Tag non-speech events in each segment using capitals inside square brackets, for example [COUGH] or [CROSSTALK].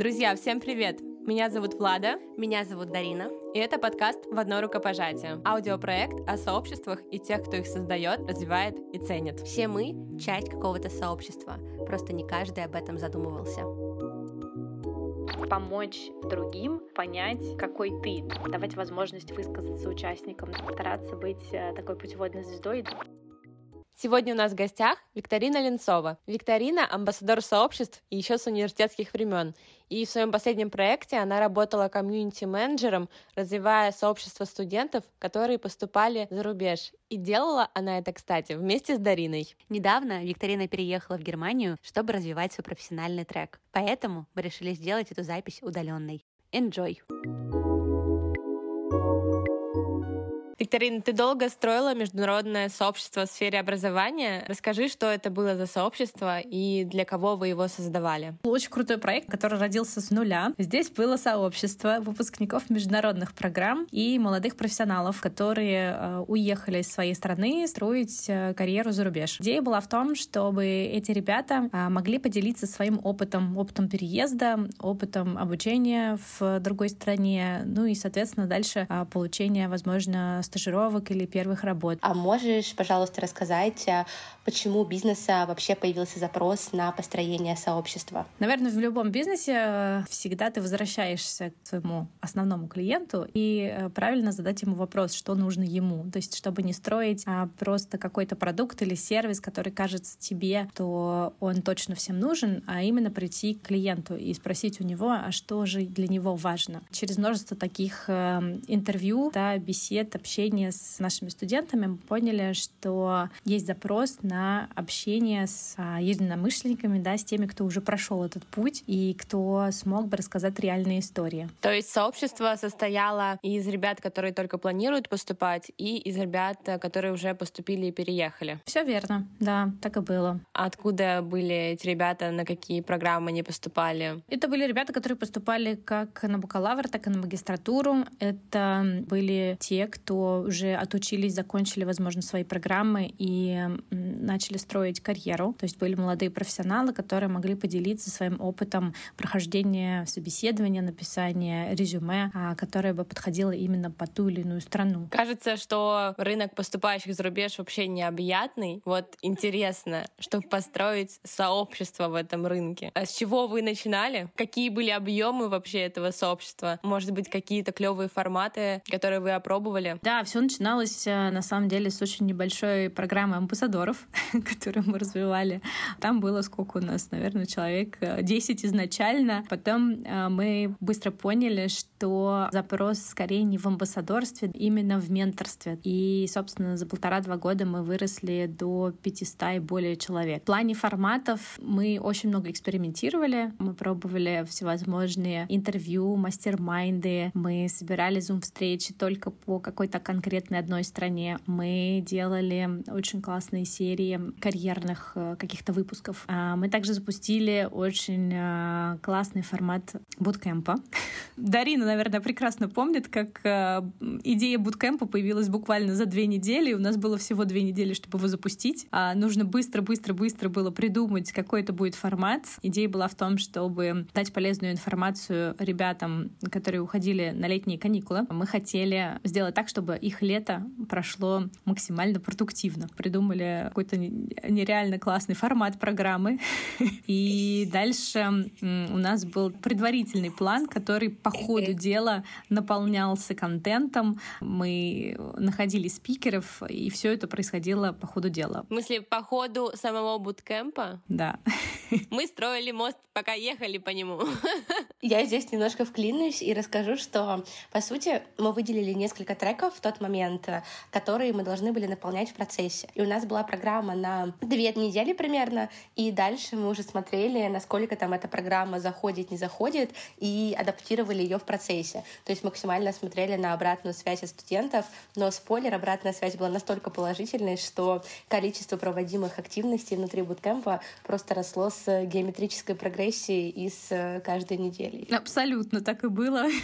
Друзья, всем привет! Меня зовут Влада. Меня зовут Дарина. И это подкаст «В одно рукопожатие». Аудиопроект о сообществах и тех, кто их создает, развивает и ценит. Все мы — часть какого-то сообщества. Просто не каждый об этом задумывался помочь другим понять, какой ты, давать возможность высказаться участникам, стараться быть э, такой путеводной звездой. Сегодня у нас в гостях Викторина Ленцова. Викторина — амбассадор сообществ и еще с университетских времен. И в своем последнем проекте она работала комьюнити-менеджером, развивая сообщество студентов, которые поступали за рубеж. И делала она это, кстати, вместе с Дариной. Недавно Викторина переехала в Германию, чтобы развивать свой профессиональный трек. Поэтому мы решили сделать эту запись удаленной. Enjoy! Викторина, ты долго строила международное сообщество в сфере образования. Расскажи, что это было за сообщество и для кого вы его создавали. Очень крутой проект, который родился с нуля. Здесь было сообщество выпускников международных программ и молодых профессионалов, которые э, уехали из своей страны строить э, карьеру за рубеж. Идея была в том, чтобы эти ребята э, могли поделиться своим опытом, опытом переезда, опытом обучения в другой стране, ну и, соответственно, дальше получения, возможно, стажировок или первых работ. А можешь, пожалуйста, рассказать, а, почему у бизнеса вообще появился запрос на построение сообщества? Наверное, в любом бизнесе э, всегда ты возвращаешься к своему основному клиенту и э, правильно задать ему вопрос, что нужно ему. То есть, чтобы не строить а просто какой-то продукт или сервис, который кажется тебе, то он точно всем нужен, а именно прийти к клиенту и спросить у него, а что же для него важно. Через множество таких э, интервью, да, бесед, общения общения с нашими студентами мы поняли, что есть запрос на общение с а, единомышленниками, да, с теми, кто уже прошел этот путь и кто смог бы рассказать реальные истории. То есть сообщество состояло из ребят, которые только планируют поступать, и из ребят, которые уже поступили и переехали. Все верно, да, так и было. Откуда были эти ребята, на какие программы они поступали? Это были ребята, которые поступали как на бакалавр, так и на магистратуру. Это были те, кто уже отучились, закончили, возможно, свои программы и начали строить карьеру. То есть были молодые профессионалы, которые могли поделиться своим опытом прохождения собеседования, написания резюме, а, которое бы подходило именно по ту или иную страну. Кажется, что рынок поступающих за рубеж вообще необъятный. Вот интересно, чтобы построить сообщество в этом рынке. А с чего вы начинали? Какие были объемы вообще этого сообщества? Может быть, какие-то клевые форматы, которые вы опробовали? Да, все начиналось э, на самом деле с очень небольшой программы амбассадоров, [LAUGHS] которую мы развивали. Там было сколько у нас, наверное, человек 10 э, изначально. Потом э, мы быстро поняли, что запрос скорее не в амбассадорстве, именно в менторстве. И, собственно, за полтора-два года мы выросли до 500 и более человек. В плане форматов мы очень много экспериментировали. Мы пробовали всевозможные интервью, мастер-майнды. Мы собирали зум-встречи только по какой-то конкретной одной стране. Мы делали очень классные серии карьерных э, каких-то выпусков. А, мы также запустили очень э, классный формат буткемпа. [LAUGHS] Дарина, наверное, прекрасно помнит, как э, идея буткемпа появилась буквально за две недели. У нас было всего две недели, чтобы его запустить. А, нужно быстро-быстро-быстро было придумать, какой это будет формат. Идея была в том, чтобы дать полезную информацию ребятам, которые уходили на летние каникулы. Мы хотели сделать так, чтобы их лето прошло максимально продуктивно. Придумали какой-то нереально классный формат программы. [LAUGHS] И дальше у нас был предварительный план, который по ходу дела наполнялся контентом. Мы находили спикеров, и все это происходило по ходу дела. В смысле, по ходу самого буткемпа? Да. [LAUGHS] Мы строили мост, пока ехали по нему. [LAUGHS] Я здесь немножко вклинусь и расскажу, что, по сути, мы выделили несколько треков в тот момент, которые мы должны были наполнять в процессе. И у нас была программа на две недели примерно, и дальше мы уже смотрели, насколько там эта программа заходит, не заходит, и адаптировали ее в процессе. То есть максимально смотрели на обратную связь от студентов, но спойлер, обратная связь была настолько положительной, что количество проводимых активностей внутри буткемпа просто росло с геометрической прогрессией из каждой недели. целей. Абсолютно так и было. [LAUGHS]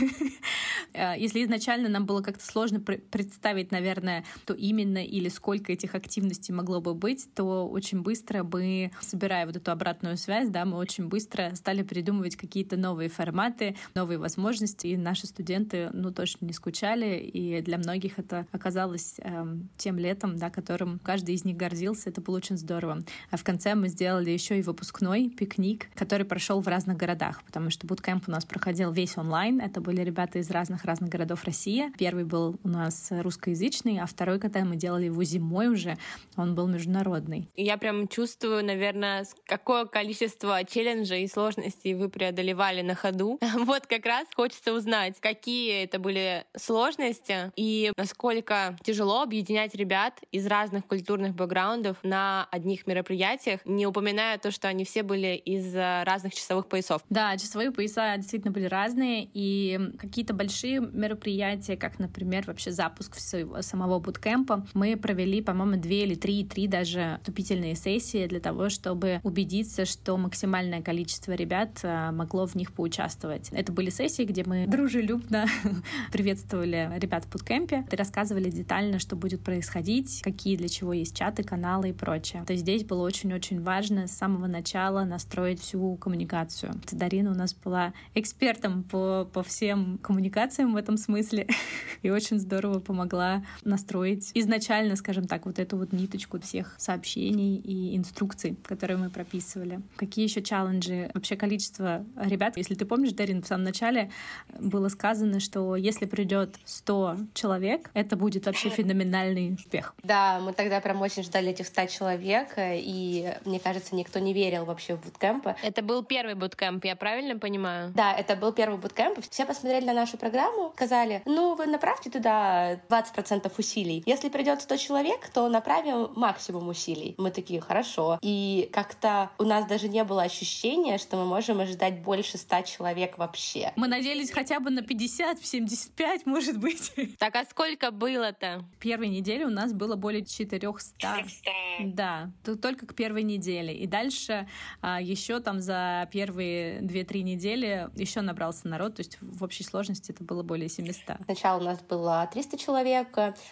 Э, если изначально нам было как-то сложно представить, наверное, то именно или сколько этих активностей могло бы быть, то очень быстро мы, собирая вот эту обратную связь, да, мы очень быстро стали придумывать какие-то новые форматы, новые возможности, и наши студенты, ну, точно не скучали, и для многих это оказалось эм, тем летом, да, которым каждый из них гордился, это было очень здорово. А в конце мы сделали еще и выпускной пикник, который прошел в разных городах, потому что буткемп у нас проходил весь онлайн, это были ребята из разных-разных городов России. Первый был у нас русскоязычный, а второй, когда мы делали его зимой уже, он был международный. Я прям чувствую, наверное, какое количество челленджей и сложностей вы преодолевали на ходу. [LAUGHS] Вот как раз хочется узнать, какие это были сложности и насколько тяжело объединять ребят из разных культурных бэкграундов на одних мероприятиях, не упоминая то, что они все были из э, разных часовых поясов. Да, часовые пояса действительно были разные, и какие-то большие мероприятия, как, например, вообще запуск всего, самого буткемпа, мы провели, по-моему, две или три, три даже вступительные сессии для того, чтобы убедиться, что максимальное количество ребят э, могло в них поучаствовать. Это были сессии, где мы дружелюбно [LAUGHS] приветствовали ребят в буткемпе рассказывали детально, что будет происходить, какие для чего есть чаты, каналы и прочее. То есть здесь было очень-очень важно с самого начала настроить всю коммуникацию. Дарина у нас была экспертом по, по всем коммуникациям в этом смысле [LAUGHS] и очень здорово помогла настроить изначально, скажем так, вот эту вот ниточку всех сообщений и инструкций, которые мы прописывали. Какие еще челленджи? Вообще количество ребят. Если ты помнишь, Дарин, в самом начале было сказано, что если придет 100 человек, это будет вообще феноменальный успех. Да, мы тогда прям очень ждали этих 100 человек, и мне кажется, никто не верил вообще в буткемпы. Это был первый буткемп, я правильно понимаю? Да, это был первый буткемп. Все посмотрели на нашу программу, сказали, ну, вы направьте туда 20% усилий. Если придет 100 человек, то направим максимум усилий. Мы такие, хорошо. И как-то у нас даже не было ощущения, что мы можем ожидать больше 100 человек вообще. Мы надеялись хотя бы на 50, 75, может быть. [LAUGHS] Так а сколько было-то? Первой неделе у нас было более 400. 400. Да, только к первой неделе. И дальше а, еще там за первые 2-3 недели еще набрался народ, то есть в общей сложности это было более 700. Сначала у нас было 300 человек,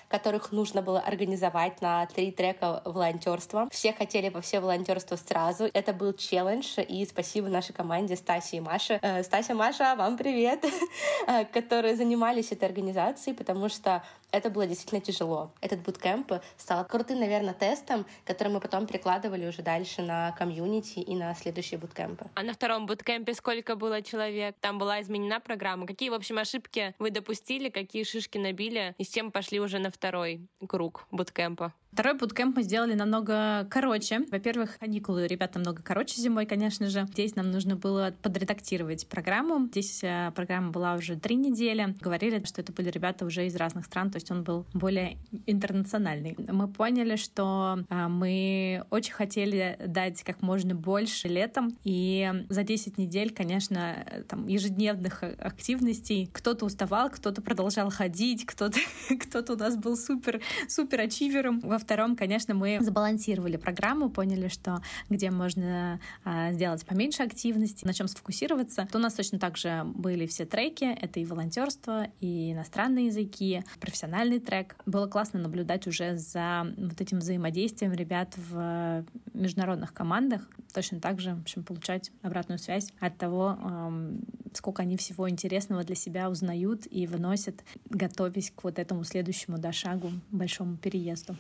которых нужно было организовать на три трека волонтерства. Все хотели по все волонтерство сразу. Это был челлендж, и спасибо нашей команде Стасе и Маше. Э, Стася, Маша, вам привет, [LAUGHS] э, которые занимались этой организацией, потому что это было действительно тяжело. Этот буткемп стал крутым, наверное, тестом, который мы потом перекладывали уже дальше на комьюнити и на следующие буткемпы. А на втором буткемпе сколько было человек? Там была изменена программа. Какие, в общем, ошибки вы допустили, какие шишки набили, и с чем пошли уже на второй круг буткемпа? Второй буткемп мы сделали намного короче. Во-первых, каникулы ребята намного короче зимой, конечно же. Здесь нам нужно было подредактировать программу. Здесь э, программа была уже три недели. Говорили, что это были ребята уже из разных стран, то есть он был более интернациональный. Мы поняли, что э, мы очень хотели дать как можно больше летом, и за 10 недель, конечно, там ежедневных активностей кто-то уставал, кто-то продолжал ходить, кто-то [LAUGHS] кто у нас был супер супер ачивером. Во втором, конечно, мы забалансировали программу, поняли, что где можно а, сделать поменьше активности, на чем сфокусироваться. То у нас точно так же были все треки. Это и волонтерство, и иностранные языки, профессиональный трек. Было классно наблюдать уже за вот этим взаимодействием ребят в международных командах. Точно так же, в общем, получать обратную связь от того, сколько они всего интересного для себя узнают и выносят, готовясь к вот этому следующему да, шагу, большому переезду.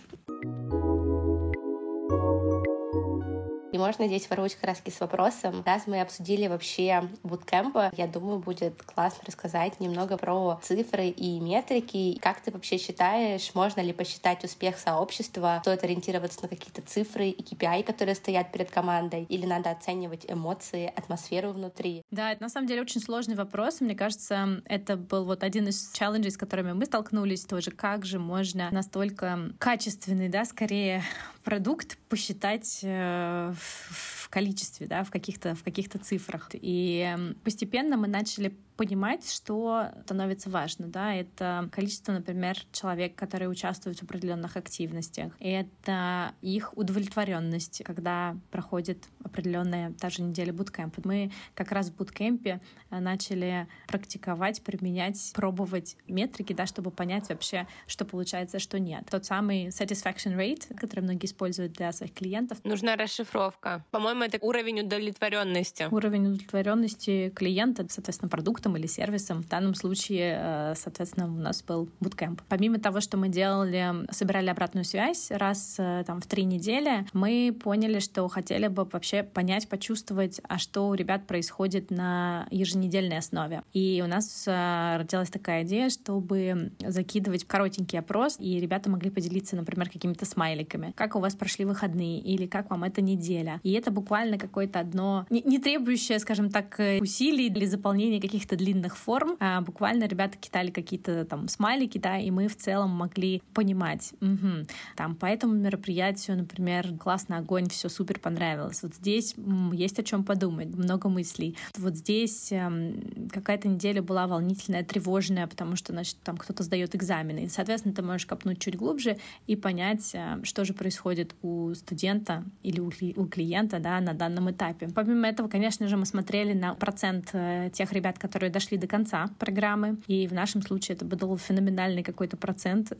И можно здесь воровать краски с вопросом. Раз мы обсудили вообще буткемпы, я думаю, будет классно рассказать немного про цифры и метрики. Как ты вообще считаешь, можно ли посчитать успех сообщества? Стоит ориентироваться на какие-то цифры и KPI, которые стоят перед командой? Или надо оценивать эмоции, атмосферу внутри? Да, это на самом деле очень сложный вопрос. Мне кажется, это был вот один из челленджей, с которыми мы столкнулись тоже. Как же можно настолько качественный, да, скорее продукт посчитать э, в количестве, да, в каких-то в каких-то цифрах. И постепенно мы начали понимать, что становится важно. Да? Это количество, например, человек, которые участвуют в определенных активностях. Это их удовлетворенность, когда проходит определенная та же неделя буткемпа. Мы как раз в буткемпе э, начали практиковать, применять, пробовать метрики, да, чтобы понять вообще, что получается, что нет. Тот самый satisfaction rate, который многие используют для своих клиентов. Нужна расшифровка. По-моему, это уровень удовлетворенности. Уровень удовлетворенности клиента, соответственно, продукт продуктом или сервисом. В данном случае, э, соответственно, у нас был буткемп. Помимо того, что мы делали, собирали обратную связь раз э, там, в три недели, мы поняли, что хотели бы вообще понять, почувствовать, а что у ребят происходит на еженедельной основе. И у нас э, родилась такая идея, чтобы закидывать коротенький опрос, и ребята могли поделиться, например, какими-то смайликами. Как у вас прошли выходные, или как вам эта неделя. И это буквально какое-то одно, не требующее, скажем так, усилий для заполнения каких-то каких-то длинных форм. А буквально ребята кидали какие-то там смайлики, да, и мы в целом могли понимать, угу, там по этому мероприятию, например, классно, огонь, все супер понравилось. Вот здесь есть о чем подумать, много мыслей. Вот здесь эм, какая-то неделя была волнительная, тревожная, потому что, значит, там кто-то сдает экзамены. И, соответственно, ты можешь копнуть чуть глубже и понять, э, что же происходит у студента или у, клиента, да, на данном этапе. Помимо этого, конечно же, мы смотрели на процент э, тех ребят, которые которые дошли до конца программы. И в нашем случае это был феноменальный какой-то процент.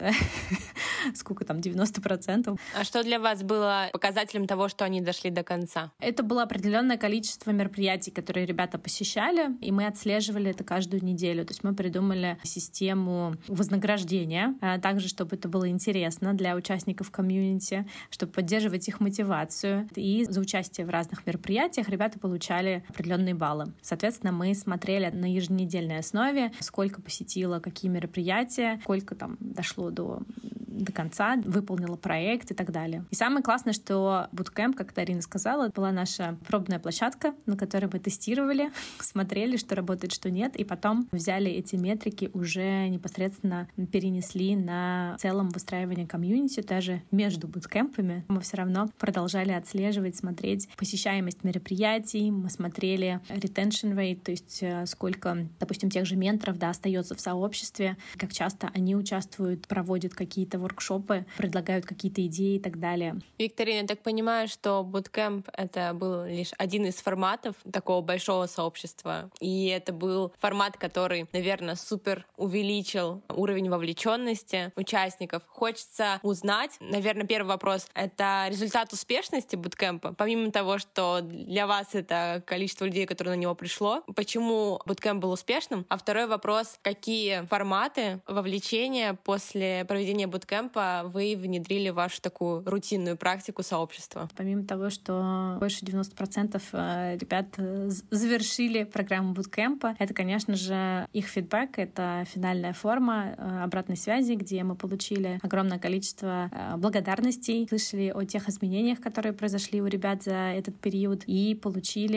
[LAUGHS] Сколько там, 90%. А что для вас было показателем того, что они дошли до конца? Это было определенное количество мероприятий, которые ребята посещали, и мы отслеживали это каждую неделю. То есть мы придумали систему вознаграждения, а также, чтобы это было интересно для участников комьюнити, чтобы поддерживать их мотивацию. И за участие в разных мероприятиях ребята получали определенные баллы. Соответственно, мы смотрели на еженедельной основе, сколько посетила, какие мероприятия, сколько там дошло до до конца, выполнила проект и так далее. И самое классное, что Bootcamp, как Тарина сказала, была наша пробная площадка, на которой мы тестировали, [LAUGHS] смотрели, что работает, что нет, и потом взяли эти метрики, уже непосредственно перенесли на целом выстраивание комьюнити, даже между буткемпами. Мы все равно продолжали отслеживать, смотреть посещаемость мероприятий, мы смотрели retention rate, то есть э, сколько, допустим, тех же менторов да, остается в сообществе, как часто они участвуют, проводят какие-то воркшопы, предлагают какие-то идеи и так далее. Викторина, я так понимаю, что Bootcamp — это был лишь один из форматов такого большого сообщества, и это был формат, который, наверное, супер увеличил уровень вовлеченности участников. Хочется узнать, наверное, первый вопрос — это результат успешности Bootcamp, помимо того, что для вас это количество людей, которые на него пришло, почему Bootcamp был успешным? А второй вопрос — какие форматы вовлечения после проведения буткемпа вы внедрили вашу такую рутинную практику сообщества? Помимо того, что больше 90% э, ребят э, завершили программу буткемпа, это, конечно же, их фидбэк, это финальная форма э, обратной связи, где мы получили огромное количество благодарностей, слышали о тех изменениях, которые произошли у ребят за этот период, и получили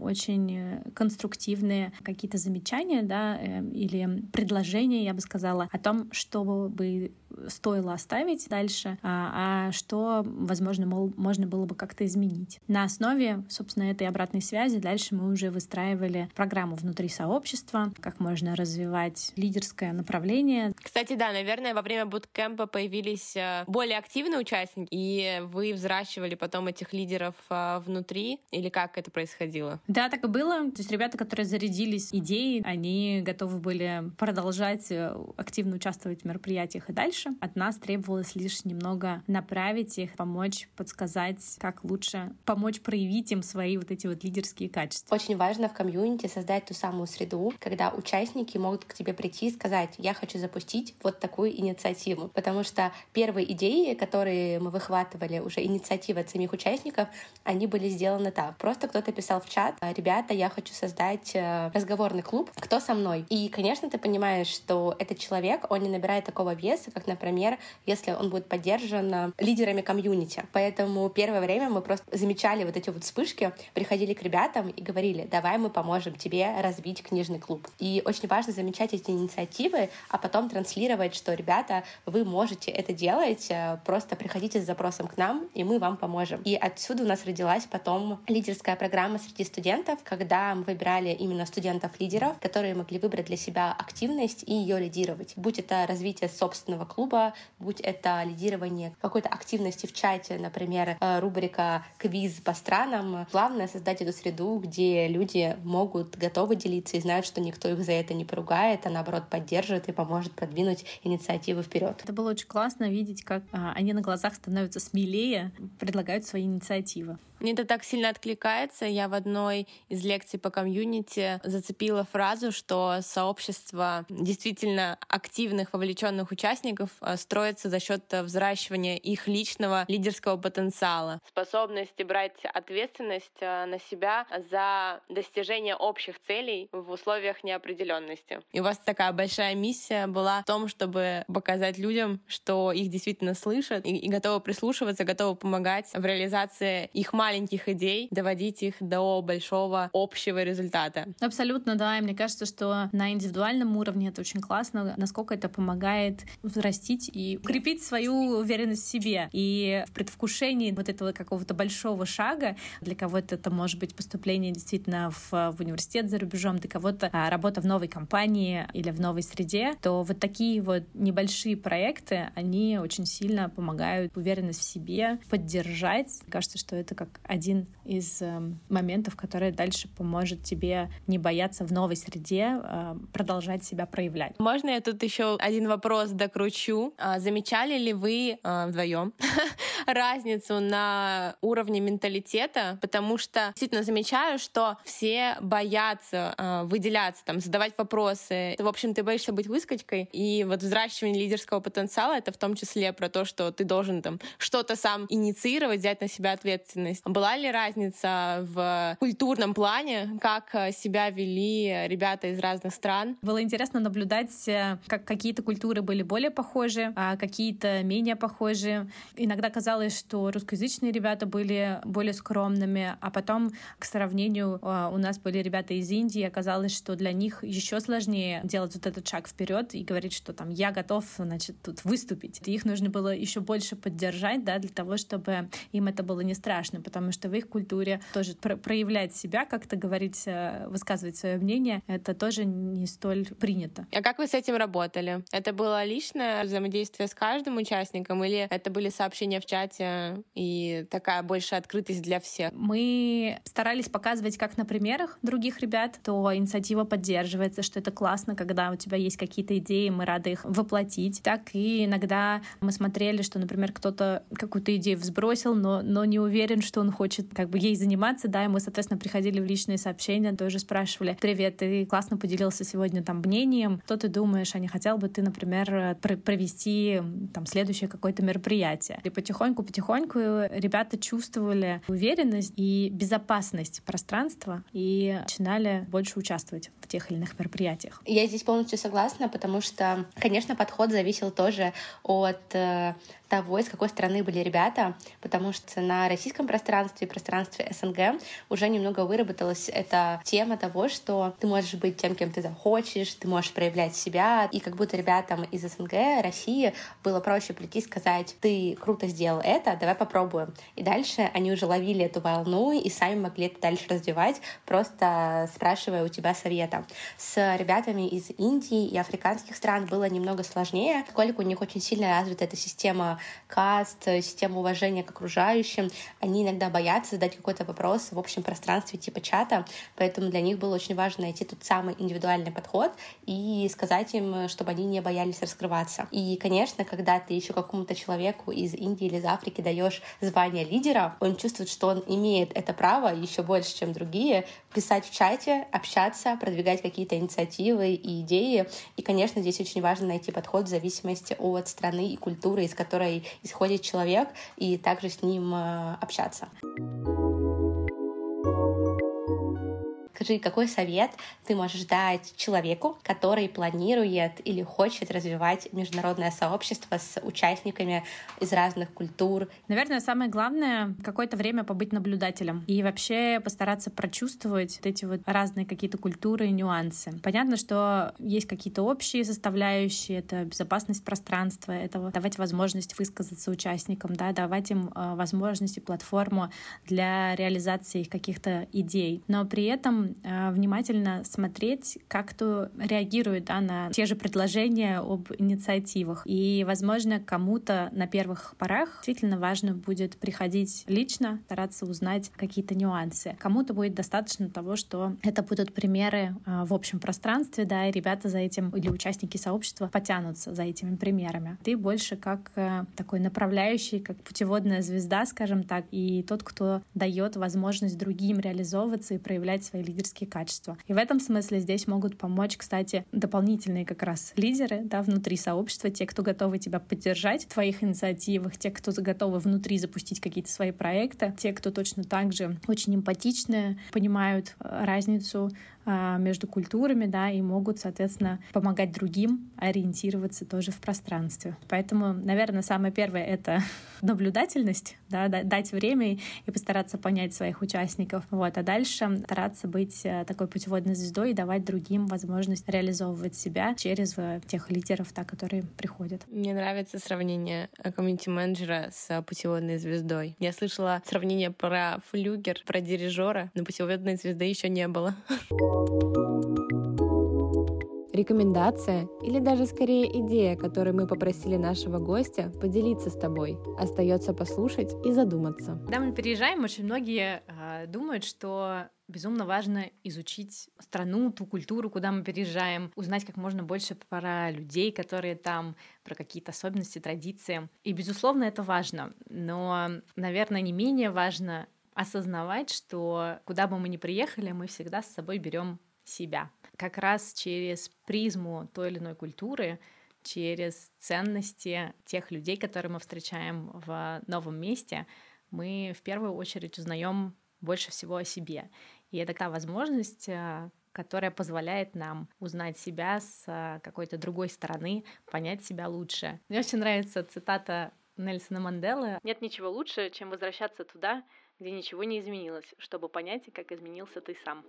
очень конструктивные какие-то замечания, да, или предложения, я бы сказала, о том, что бы стоило оставить дальше, а, а что, возможно, мол, можно было бы как-то изменить. На основе, собственно, этой обратной связи дальше мы уже выстраивали программу внутри сообщества, как можно развивать лидерское направление. Кстати, да, наверное, во время буткемпа появились э, более активные участники, и вы взращивали потом этих лидеров э, внутри, или как это происходило? Да, так и было. То есть ребята, которые зарядились идеей, они готовы были продолжать э, активно участвовать в мероприятиях и дальше. От нас требовалось лишь немного направить их, помочь, подсказать, как лучше помочь проявить им свои вот эти вот лидерские качества. Очень важно в комьюнити создать ту самую среду, когда участники могут к тебе прийти и сказать, я хочу запустить вот такую инициативу. Потому что первые идеи, которые мы выхватывали, уже инициативы от самих участников, они были сделаны так. Просто кто-то писал в чат, ребята, я хочу создать э, разговорный клуб, кто со мной? И, конечно, ты понимаешь, что этот человек, он не набирает такого веса, как, например, если он будет поддержан э, лидерами комьюнити. Поэтому первое время мы просто замечали вот эти вот вспышки, приходили к ребятам и говорили, давай мы поможем тебе развить книжный клуб. И очень важно замечать эти инициативы, а потом транслировать, что, ребята, вы можете это делать, э, просто приходите с запросом к нам, и мы вам поможем. И отсюда у нас родилась потом лидерская программа среди студентов, когда мы выбирали именно студентов-лидеров, которые могли выбрать для себя активность и ее лидировать. Будь это развитие собственного клуба, будь это лидирование какой-то активности в чате, например, э, рубрика «Квиз по странам». Главное — создать эту среду, где люди могут, готовы делиться и знают, что никто их за это не поругает, а наоборот поддержит и поможет продвинуть инициативы вперед. Это было очень классно видеть, как а, они на глазах становятся смелее, предлагают свои инициативы. Мне это так сильно откликается. Я в одной из лекций по комьюнити зацепила фразу, что сообщество действительно активных, вовлеченных участников э, строится за счет взращивания их личного лидерского потенциала, способности брать ответственность э, на себя за достижение общих целей в условиях неопределенности. И у вас такая большая миссия была в том, чтобы показать людям, что их действительно слышат и, и готовы прислушиваться, готовы помогать в реализации их маленьких маленьких идей доводить их до большого общего результата. Абсолютно, да. И мне кажется, что на индивидуальном уровне это очень классно, насколько это помогает взрастить и укрепить свою уверенность в себе. И в предвкушении вот этого какого-то большого шага, для кого-то это может быть поступление действительно в, в университет за рубежом, для кого-то а, работа в новой компании или в новой среде, то вот такие вот небольшие проекты, они очень сильно помогают уверенность в себе поддержать. Кажется, что это как один из э, моментов, который дальше поможет тебе не бояться в новой среде э, продолжать себя проявлять. Можно я тут еще один вопрос докручу? А, замечали ли вы э, вдвоем [LAUGHS] разницу на уровне менталитета? Потому что действительно замечаю, что все боятся выделяться, там, задавать вопросы. В общем, ты боишься быть выскочкой, и вот взращивание лидерского потенциала — это в том числе про то, что ты должен там что-то сам инициировать, взять на себя ответственность. Была ли разница в культурном плане, как себя вели ребята из разных стран? Было интересно наблюдать, э, как какие-то культуры были более похожи, а какие-то менее похожи. Иногда казалось, что русскоязычные ребята были более скромными, а потом, к сравнению, э, у нас были ребята из Индии, оказалось, что для них еще сложнее делать вот этот шаг вперед и говорить, что там я готов, значит, тут выступить. Их нужно было еще больше поддержать, да, для того, чтобы им это было не страшно, потому потому что в их культуре тоже про проявлять себя, как-то говорить, э, высказывать свое мнение, это тоже не столь принято. А как вы с этим работали? Это было личное взаимодействие с каждым участником или это были сообщения в чате и такая большая открытость для всех? Мы старались показывать как на примерах других ребят, то инициатива поддерживается, что это классно, когда у тебя есть какие-то идеи, мы рады их воплотить. Так и иногда мы смотрели, что, например, кто-то какую-то идею взбросил, но, но не уверен, что он хочет как бы ей заниматься, да, и мы, соответственно, приходили в личные сообщения, тоже спрашивали, привет, ты классно поделился сегодня там мнением, что ты думаешь, а не хотел бы ты, например, провести там следующее какое-то мероприятие. И потихоньку-потихоньку ребята чувствовали уверенность и безопасность пространства и начинали больше участвовать в тех или иных мероприятиях. Я здесь полностью согласна, потому что, конечно, подход зависел тоже от э, того, из какой страны были ребята, потому что на российском пространстве пространстве СНГ уже немного выработалась эта тема того, что ты можешь быть тем, кем ты захочешь, ты можешь проявлять себя, и как будто ребятам из СНГ, России было проще прийти и сказать, ты круто сделал это, давай попробуем. И дальше они уже ловили эту волну и сами могли это дальше развивать, просто спрашивая у тебя совета. С ребятами из Индии и африканских стран было немного сложнее, поскольку у них очень сильно развита эта система каст, систему уважения к окружающим, они иногда боятся задать какой-то вопрос в общем пространстве типа чата, поэтому для них было очень важно найти тот самый индивидуальный подход и сказать им, чтобы они не боялись раскрываться. И, конечно, когда ты еще какому-то человеку из Индии или из Африки даешь звание лидера, он чувствует, что он имеет это право еще больше, чем другие, писать в чате, общаться, продвигать какие-то инициативы и идеи. И, конечно, здесь очень важно найти подход в зависимости от страны и культуры, из которой которой исходит человек, и также с ним э, общаться. К Расскажи, какой совет ты можешь дать человеку, который планирует или хочет развивать международное сообщество с участниками из разных культур? Наверное, самое главное — какое-то время побыть наблюдателем и вообще постараться прочувствовать вот эти вот разные какие-то культуры и нюансы. Понятно, что есть какие-то общие составляющие, это безопасность пространства, это давать возможность высказаться участникам, да, давать им э, возможность и платформу для реализации их каких-то идей. Но при этом внимательно смотреть, как кто реагирует да, на те же предложения об инициативах. И, возможно, кому-то на первых порах действительно важно будет приходить лично, стараться узнать какие-то нюансы. Кому-то будет достаточно того, что это будут примеры э, в общем пространстве, да, и ребята за этим или участники сообщества потянутся за этими примерами. Ты больше как э, такой направляющий, как путеводная звезда, скажем так, и тот, кто дает возможность другим реализовываться и проявлять свои лидерские качества. И в этом смысле здесь могут помочь, кстати, дополнительные как раз лидеры да, внутри сообщества, те, кто готовы тебя поддержать в твоих инициативах, те, кто готовы внутри запустить какие-то свои проекты, те, кто точно так же очень эмпатичны, понимают э, разницу между культурами, да, и могут, соответственно, помогать другим ориентироваться тоже в пространстве. Поэтому, наверное, самое первое — это [LAUGHS] наблюдательность, да, дать время и постараться понять своих участников. Вот. А дальше стараться быть э, такой путеводной звездой и давать другим возможность реализовывать себя через э, тех лидеров, да, которые приходят. Мне нравится сравнение комьюнити-менеджера с путеводной звездой. Я слышала сравнение про флюгер, про дирижера, но путеводной звезды еще не было. [LAUGHS] Рекомендация или даже скорее идея, которую мы попросили нашего гостя поделиться с тобой. Остается послушать и задуматься. Когда мы переезжаем, очень многие э, думают, что безумно важно изучить страну, ту культуру, куда мы переезжаем, узнать как можно больше про людей, которые там, про какие-то особенности, традиции. И, безусловно, это важно. Но, наверное, не менее важно осознавать, что куда бы мы ни приехали, мы всегда с собой берем себя. Как раз через призму той или иной культуры, через ценности тех людей, которые мы встречаем в новом месте, мы в первую очередь узнаем больше всего о себе. И это та возможность, э, которая позволяет нам узнать себя с э, какой-то другой стороны, понять себя лучше. Мне очень нравится цитата Нельсона Манделы. Нет ничего лучше, чем возвращаться туда, где ничего не изменилось, чтобы понять, как изменился ты сам.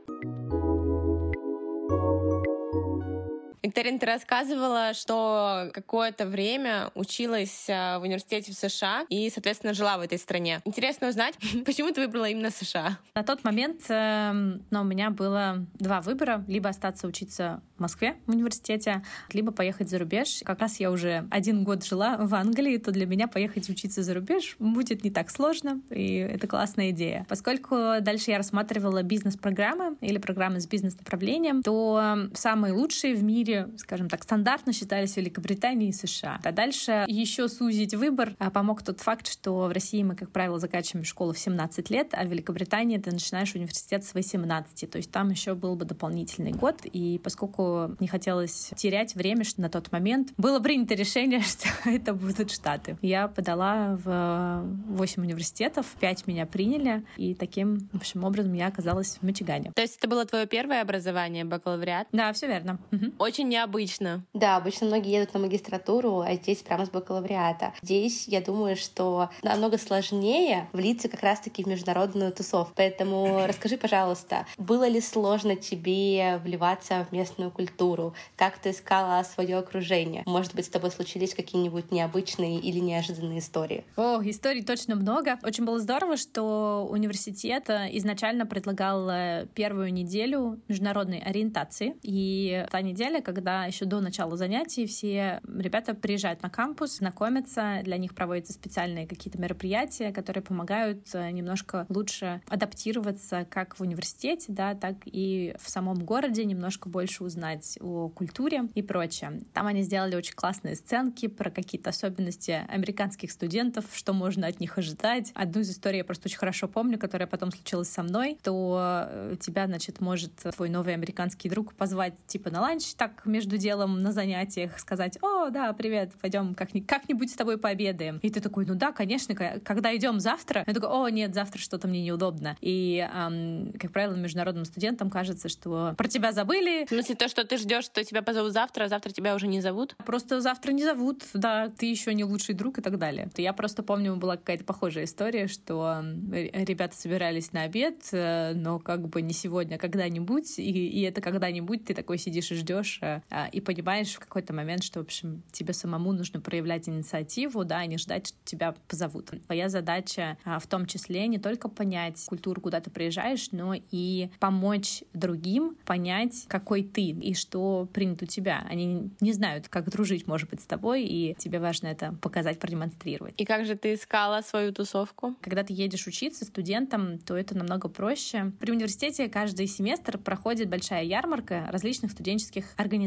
Викторина, ты рассказывала, что какое-то время училась а, в университете в США и, соответственно, жила в этой стране. Интересно узнать, [LAUGHS] почему ты выбрала именно США? На тот момент эм, ну, у меня было два выбора. Либо остаться учиться в Москве в университете, либо поехать за рубеж. Как раз я уже один год жила в Англии, то для меня поехать учиться за рубеж будет не так сложно, и это классная идея. Поскольку дальше я рассматривала бизнес-программы или программы с бизнес-направлением, то самые лучшие в мире скажем так, стандартно считались Великобританией и США. А дальше еще сузить выбор а, помог тот факт, что в России мы, как правило, заканчиваем школу в 17 лет, а в Великобритании ты начинаешь университет с 18. То есть там еще был бы дополнительный год. И поскольку не хотелось терять время, что на тот момент было принято решение, [LAUGHS] что это будут Штаты. Я подала в 8 университетов, 5 меня приняли, и таким, в общем, образом я оказалась в Мичигане. То есть это было твое первое образование, бакалавриат? Да, все верно. Угу. Очень необычно. Да, обычно многие едут на магистратуру, а здесь прямо с бакалавриата. Здесь, я думаю, что намного сложнее влиться как раз-таки в международную тусовку. Поэтому [CLEARS THROAT] расскажи, пожалуйста, было ли сложно тебе вливаться в местную культуру? Как ты искала свое окружение? Может быть, с тобой случились какие-нибудь необычные или неожиданные истории? О, историй точно много. Очень было здорово, что университет изначально предлагал э, первую неделю международной ориентации. И та неделя, когда когда еще до начала занятий все ребята приезжают на кампус, знакомятся, для них проводятся специальные какие-то мероприятия, которые помогают э, немножко лучше адаптироваться как в университете, да, так и в самом городе, немножко больше узнать о культуре и прочее. Там они сделали очень классные сценки про какие-то особенности американских студентов, что можно от них ожидать. Одну из историй я просто очень хорошо помню, которая потом случилась со мной, то э, тебя, значит, может твой новый американский друг позвать типа на ланч, так, между делом на занятиях сказать, о, да, привет, пойдем как-нибудь с тобой пообедаем. И ты такой, ну да, конечно, когда идем завтра, я такой, о, нет, завтра что-то мне неудобно. И, эм, как правило, международным студентам кажется, что про тебя забыли. В смысле, то, что ты ждешь, что тебя позовут завтра, а завтра тебя уже не зовут? Просто завтра не зовут, да, ты еще не лучший друг и так далее. Я просто помню, была какая-то похожая история, что ребята собирались на обед, э, но как бы не сегодня, а когда-нибудь, и, и это когда-нибудь ты такой сидишь и ждешь, а, и понимаешь в какой-то момент, что, в общем, тебе самому нужно проявлять инициативу, да, а не ждать, что тебя позовут. Твоя задача а, в том числе не только понять культуру, куда ты приезжаешь, но и помочь другим понять, какой ты и что принято у тебя. Они не знают, как дружить, может быть, с тобой, и тебе важно это показать, продемонстрировать. И как же ты искала свою тусовку? Когда ты едешь учиться студентам, то это намного проще. При университете каждый семестр проходит большая ярмарка различных студенческих организаций.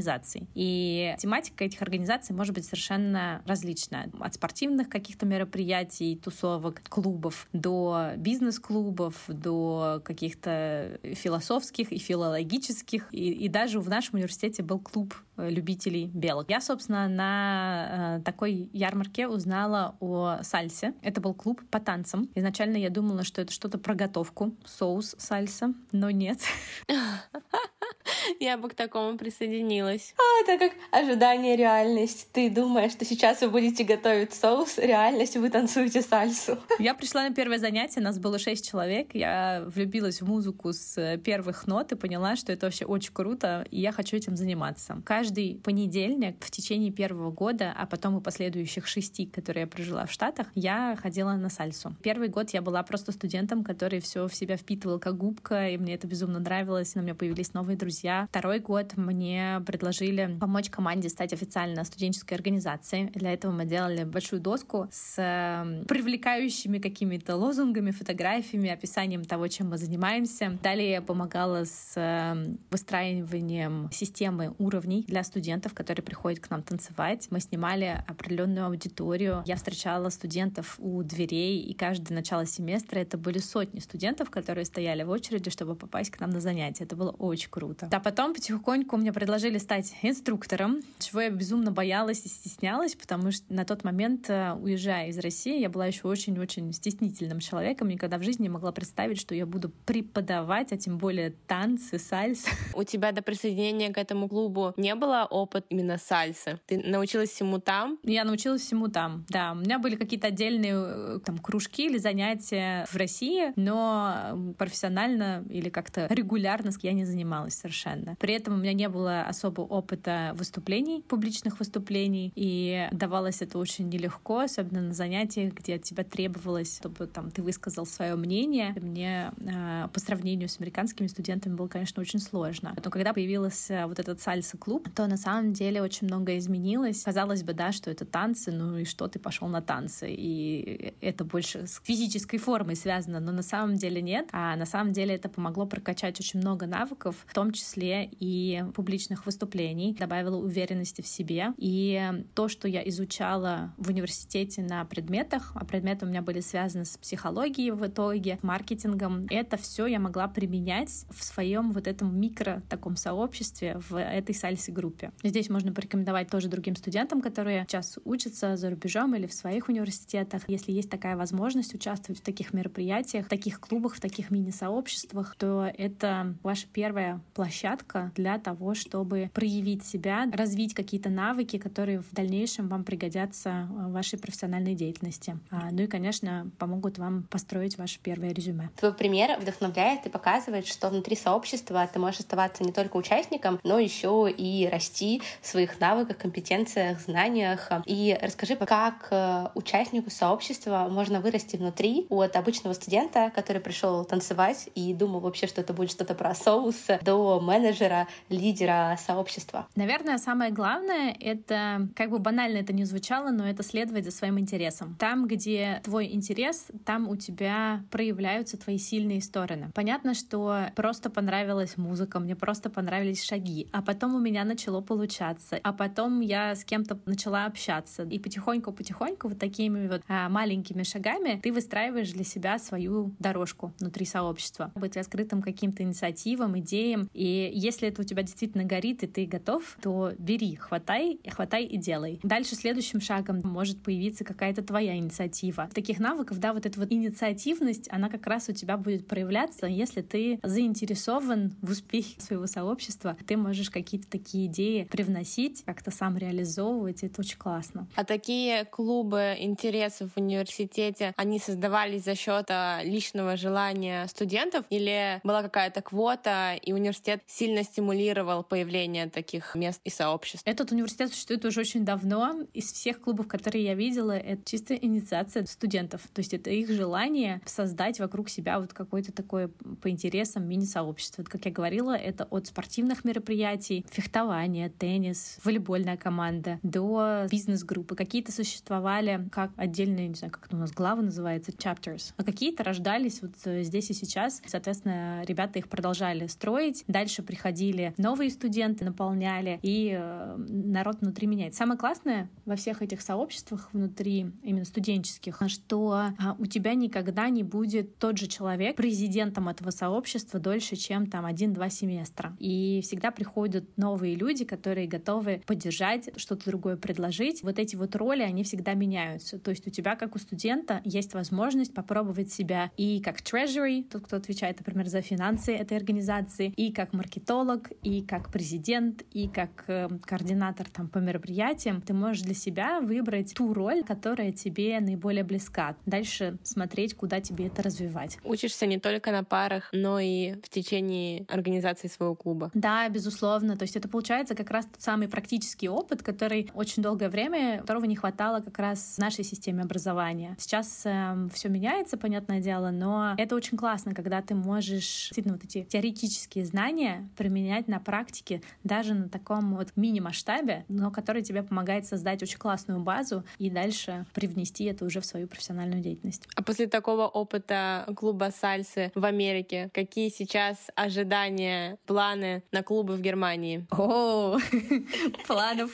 И тематика этих организаций может быть совершенно различная. От спортивных каких-то мероприятий, тусовок, клубов, до бизнес-клубов, до каких-то философских и филологических. И, и даже в нашем университете был клуб э, любителей белок. Я, собственно, на э, такой ярмарке узнала о сальсе. Это был клуб по танцам. Изначально я думала, что это что-то про готовку, соус сальса, но нет. [LAUGHS] Я бы к такому присоединилась. А, это как ожидание реальность. Ты думаешь, что сейчас вы будете готовить соус, реальность вы танцуете сальсу. [LAUGHS] Я пришла на первое занятие, нас было шесть человек. Я влюбилась в музыку с первых нот и поняла, что это вообще очень круто, и я хочу этим заниматься. Каждый понедельник в течение первого года, а потом и последующих шести, которые я прожила в Штатах, я ходила на сальсу. Первый год я была просто студентом, который все в себя впитывал как губка, и мне это безумно нравилось, у меня появились новые друзья. Второй год мне предложили помочь команде стать официально студенческой организацией. Для этого мы делали большую доску с эм, привлекающими какими-то лозунгами, фотографиями, описанием того, чем мы занимаемся. Далее я помогала с эм, выстраиванием системы уровней для студентов, которые приходят к нам танцевать. Мы снимали определенную аудиторию. Я встречала студентов у дверей, и каждое начало семестра это были сотни студентов, которые стояли в очереди, чтобы попасть к нам на занятия. Это было очень круто. А потом потихоньку мне предложили стать инструктором, чего я безумно боялась и стеснялась, потому что на тот момент, э, уезжая из России, я была еще очень-очень стеснительным человеком, никогда в жизни не могла представить, что я буду преподавать, а тем более танцы, сальс. [LAUGHS] У тебя до присоединения к этому клубу не было опыт именно сальсы? Ты научилась всему там? Я научилась всему там, да. У меня были какие-то отдельные э, там кружки или занятия в России, но профессионально или как-то регулярно я не занималась совершенно. При этом у меня не было особо опыта выступлений, публичных выступлений, и давалось это очень нелегко, особенно на занятиях, где от тебя требовалось, чтобы там ты высказал свое мнение. Мне э, по сравнению с американскими студентами было, конечно, очень сложно. Но когда появился вот этот сальса-клуб, то на самом деле очень многое изменилось. Казалось бы, да, что это танцы, ну и что ты пошел на танцы, и это больше с физической формой связано, но на самом деле нет. А на самом деле это помогло прокачать очень много навыков, в том числе и публичных выступлений, добавило уверенности в себе. И то, что я изучала в университете на предметах, а предметы у меня были связаны с психологией в итоге, маркетингом, это все я могла применять в своем вот этом микро таком сообществе в этой сальсе-группе. Здесь можно порекомендовать тоже другим студентам, которые сейчас учатся за рубежом или в своих университетах. Если есть такая возможность участвовать в таких мероприятиях, в таких клубах, в таких мини-сообществах, то это ваша первая площадка для того, чтобы проявить себя, развить какие-то навыки, которые в дальнейшем вам пригодятся в вашей профессиональной деятельности. А, ну и, конечно, помогут вам построить ваше первое резюме. Твой пример вдохновляет и показывает, что внутри сообщества ты можешь оставаться не только участником, но еще и расти в своих навыках, компетенциях, знаниях. И расскажи, как э, участнику сообщества можно вырасти внутри от обычного студента, который пришел танцевать и думал вообще, что это будет что-то про соус, до менеджера, лидера сообщества? Наверное, самое главное — это, как бы банально это не звучало, но это следовать за своим интересом. Там, где твой интерес, там у тебя проявляются твои сильные стороны. Понятно, что просто понравилась музыка, мне просто понравились шаги, а потом у меня начало получаться, а потом я с кем-то начала общаться, и потихоньку-потихоньку вот такими вот а, маленькими шагами ты выстраиваешь для себя свою дорожку внутри сообщества. Быть открытым каким-то инициативам, идеям И если это у тебя действительно горит, и ты готов, то бери, хватай, хватай и делай. Дальше следующим шагом может появиться какая-то твоя инициатива. Таких навыков, да, вот эта вот инициативность, она как раз у тебя будет проявляться, если ты заинтересован в успехе своего сообщества, ты можешь какие-то такие идеи привносить, как-то сам реализовывать, это очень классно. А такие клубы интересов в университете, они создавались за счет а, личного желания студентов или была какая-то квота, и университет сильно стимулировал появление таких мест и сообществ? Этот университет существует уже очень давно. Из всех клубов, которые я видела, это чисто инициация студентов. То есть это их желание создать вокруг себя вот какое-то такое по интересам мини-сообщество. Как я говорила, это от спортивных мероприятий, фехтования, теннис, волейбольная команда, до бизнес-группы. Какие-то существовали как отдельные, не знаю, как у нас главы называется, chapters. А какие-то рождались вот э, здесь и сейчас. Соответственно, ребята их продолжали строить. Дальше приходили новые студенты, наполняли, и э, народ внутри меняется. Самое классное во всех этих сообществах внутри именно студенческих, что а, у тебя никогда не будет тот же человек президентом этого сообщества дольше, чем там один-два семестра. И всегда приходят новые люди, которые готовы поддержать, что-то другое предложить. Вот эти вот роли, они всегда меняются. То есть у тебя, как у студента, есть возможность попробовать себя и как treasury, тот, кто отвечает, например, за финансы этой организации, и как маркетолог, и как президент, и как э, координатор там по мероприятиям. Ты можешь для себя выбрать ту роль, которая тебе наиболее близка. Дальше смотреть, куда тебе это развивать. Учишься не только на парах, но и в течение организации своего клуба. Да, безусловно. То есть это получается как раз тот самый практический опыт, который очень долгое время, которого не хватало как раз в нашей системе образования. Сейчас э, эм, все меняется, понятное дело, но это очень классно, когда ты можешь действительно вот эти теоретические знания применять на практике даже на таком вот мини-масштабе, но который тебе помогает создать очень классную базу и дальше привнести это уже в свою профессиональную деятельность. А после такого опыта клуба сальсы в Америке, какие сейчас ожидания, планы на клубы в Германии? О, [LAUGHS] планов,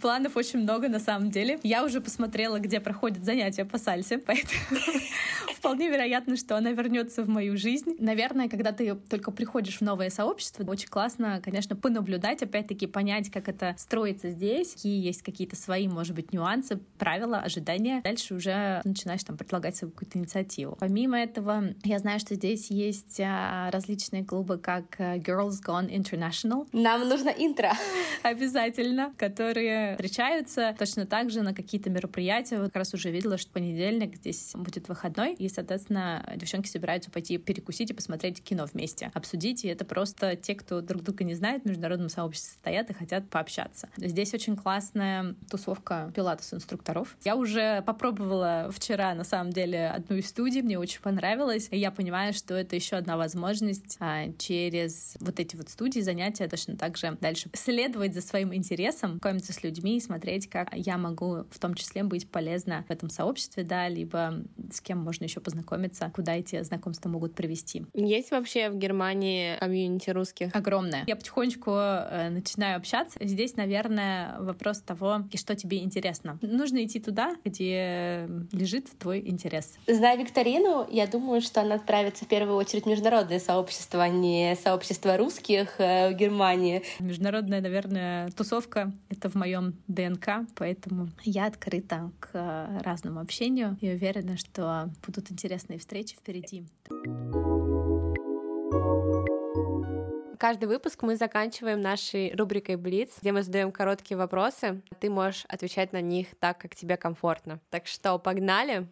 планов очень много на самом деле. Я уже посмотрела, где проходят занятия по сальсе, поэтому [LAUGHS] вполне вероятно, что она вернется в мою жизнь. Наверное, когда ты только приходишь в новое сообщество, очень классно, конечно, понаблюдать, опять-таки понять, как это строится здесь, какие есть какие-то свои, может быть, нюансы, правила, ожидания. Дальше уже начинаешь там предлагать свою какую-то инициативу. Помимо этого, я знаю, что здесь есть а, различные клубы, как э, Girls Gone International. Нам нужно интро. [LAUGHS] Обязательно, которые встречаются точно так же на какие-то мероприятия. Вот как раз уже видела, что понедельник здесь будет выходной, и, соответственно, девчонки собираются пойти перекусить и посмотреть кино вместе, обсудить, и это просто те, кто друг друга не знает, в международном сообществе стоят и хотят пообщаться. Здесь очень классная тусовка пилатес-инструкторов. Я уже попробовала вчера, на самом деле, одну из студий, мне очень понравилось, и я понимаю, что это еще одна возможность а, через вот эти вот студии, занятия точно так же дальше следовать за своим интересом, знакомиться с людьми и смотреть, как я могу в том числе быть полезна в этом сообществе, да, либо с кем можно еще познакомиться, куда эти знакомства могут привести. Есть вообще в Германии комьюнити русских? Огромное. Я потихонечку э, начинаю общаться. Здесь, наверное, вопрос того, и что тебе интересно. Нужно идти туда, где лежит твой интерес. Зная викторину, я думаю, что она отправится в первую очередь в международное сообщество, а не сообщество русских э, в Германии. Международная, наверное, тусовка — это в моем ДНК, поэтому я открыта к разному общению и уверена, что будут интересные встречи впереди. Каждый выпуск мы заканчиваем нашей рубрикой Блиц, где мы задаем короткие вопросы. Ты можешь отвечать на них так, как тебе комфортно. Так что погнали.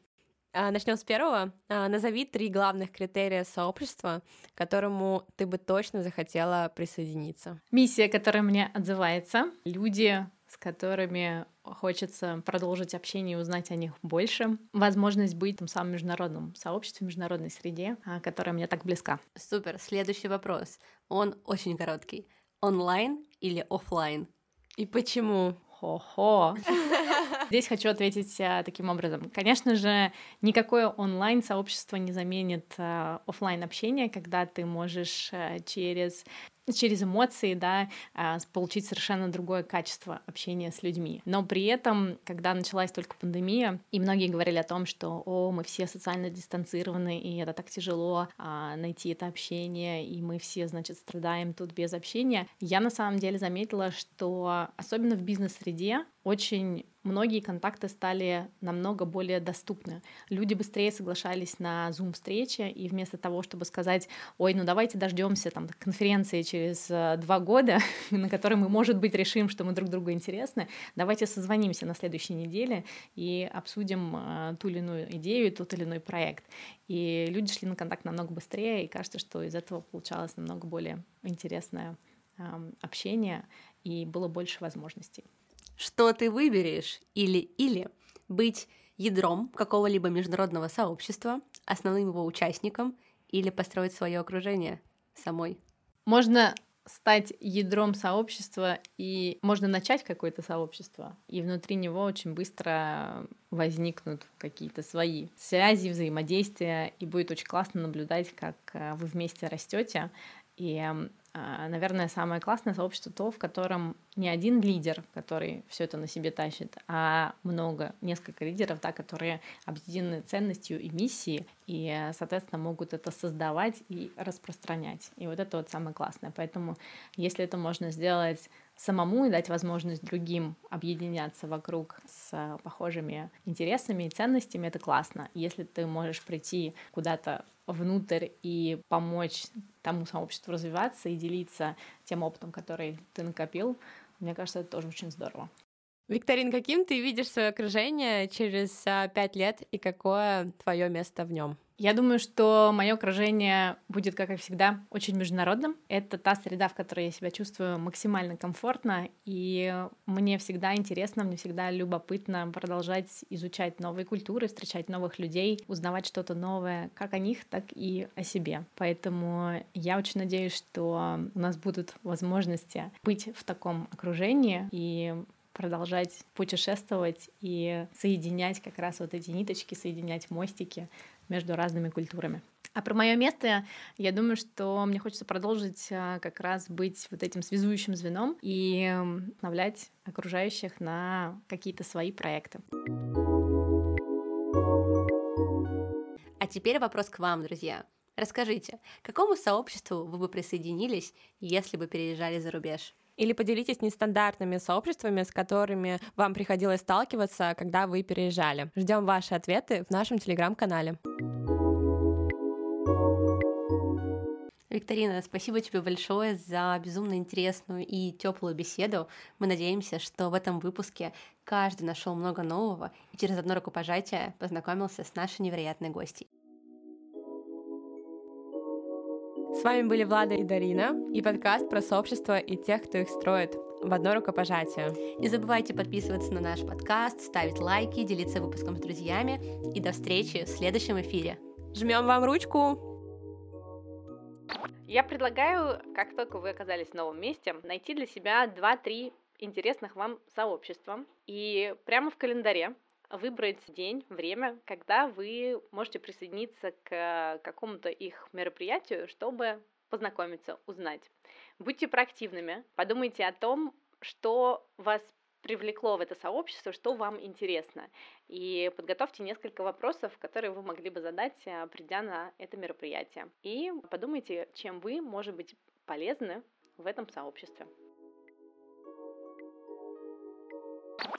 А, Начнем с первого. А, назови три главных критерия сообщества, к которому ты бы точно захотела присоединиться. Миссия, которая мне отзывается. Люди, с которыми хочется продолжить общение и узнать о них больше. Возможность быть в том самом международном сообществе, международной среде, а, которая мне так близка. Супер. Следующий вопрос. Он очень короткий. Онлайн или офлайн? И почему? Хо-хо. [LAUGHS] Здесь хочу ответить а, таким образом. Конечно же, никакое онлайн-сообщество не заменит а, офлайн общение, когда ты можешь через через эмоции, да, а, получить совершенно другое качество общения с людьми. Но при этом, когда началась только пандемия, и многие говорили о том, что, о, мы все социально дистанцированы, и это так тяжело а, найти это общение, и мы все, значит, страдаем тут без общения, я на самом деле заметила, что особенно в бизнес-среде очень многие контакты стали намного более доступны. Люди быстрее соглашались на Zoom-встречи, и вместо того, чтобы сказать, ой, ну давайте дождемся там конференции через э, два года, [LAUGHS] на которой мы, может быть, решим, что мы друг другу интересны, давайте созвонимся на следующей неделе и обсудим э, ту или иную идею, тот или иной проект. И люди шли на контакт намного быстрее, и кажется, что из этого получалось намного более интересное общение, и было больше возможностей что ты выберешь или-или быть ядром какого-либо международного сообщества, основным его участником или построить свое окружение самой. Можно стать ядром сообщества, и можно начать какое-то сообщество, и внутри него очень быстро возникнут какие-то свои связи, взаимодействия, и будет очень классно наблюдать, как э, вы вместе растете. И а, наверное, самое классное сообщество то, в котором не один лидер, который все это на себе тащит, а много, несколько лидеров, да, которые объединены ценностью и миссией, и, соответственно, могут это создавать и распространять. И вот это вот самое классное. Поэтому, если это можно сделать самому и дать возможность другим объединяться вокруг с похожими интересами и ценностями, это классно. Если ты можешь прийти куда-то внутрь и помочь тому сообществу развиваться и делиться тем опытом, который ты накопил, мне кажется, это тоже очень здорово. Викторин, каким ты видишь свое окружение через а, пять лет и какое твое место в нем? Я думаю, что мое окружение будет, как и всегда, очень международным. Это та среда, в которой я себя чувствую максимально комфортно, и мне всегда интересно, мне всегда любопытно продолжать изучать новые культуры, встречать новых людей, узнавать что-то новое как о них, так и о себе. Поэтому я очень надеюсь, что у нас будут возможности быть в таком окружении и продолжать путешествовать и соединять как раз вот эти ниточки, соединять мостики между разными культурами. А про мое место, я думаю, что мне хочется продолжить а, как раз быть вот этим связующим звеном и вдохновлять окружающих на какие-то свои проекты. А теперь вопрос к вам, друзья. Расскажите, к какому сообществу вы бы присоединились, если бы переезжали за рубеж? Или поделитесь нестандартными сообществами, с которыми вам приходилось сталкиваться, когда вы переезжали. Ждем ваши ответы в нашем телеграм-канале. Викторина, спасибо тебе большое за безумно интересную и теплую беседу. Мы надеемся, что в этом выпуске каждый нашел много нового и через одно рукопожатие познакомился с нашей невероятной гостьей. С вами были Влада и Дарина и подкаст про сообщество и тех, кто их строит в одно рукопожатие. Не забывайте подписываться на наш подкаст, ставить лайки, делиться выпуском с друзьями. И до встречи в следующем эфире. Жмем вам ручку! Я предлагаю, как только вы оказались в новом месте, найти для себя 2-3 интересных вам сообщества и прямо в календаре выбрать день, время, когда вы можете присоединиться к какому-то их мероприятию, чтобы познакомиться, узнать. Будьте проактивными, подумайте о том, что вас привлекло в это сообщество, что вам интересно. И подготовьте несколько вопросов, которые вы могли бы задать, э, придя на это мероприятие. И подумайте, чем вы, может быть, полезны в этом сообществе.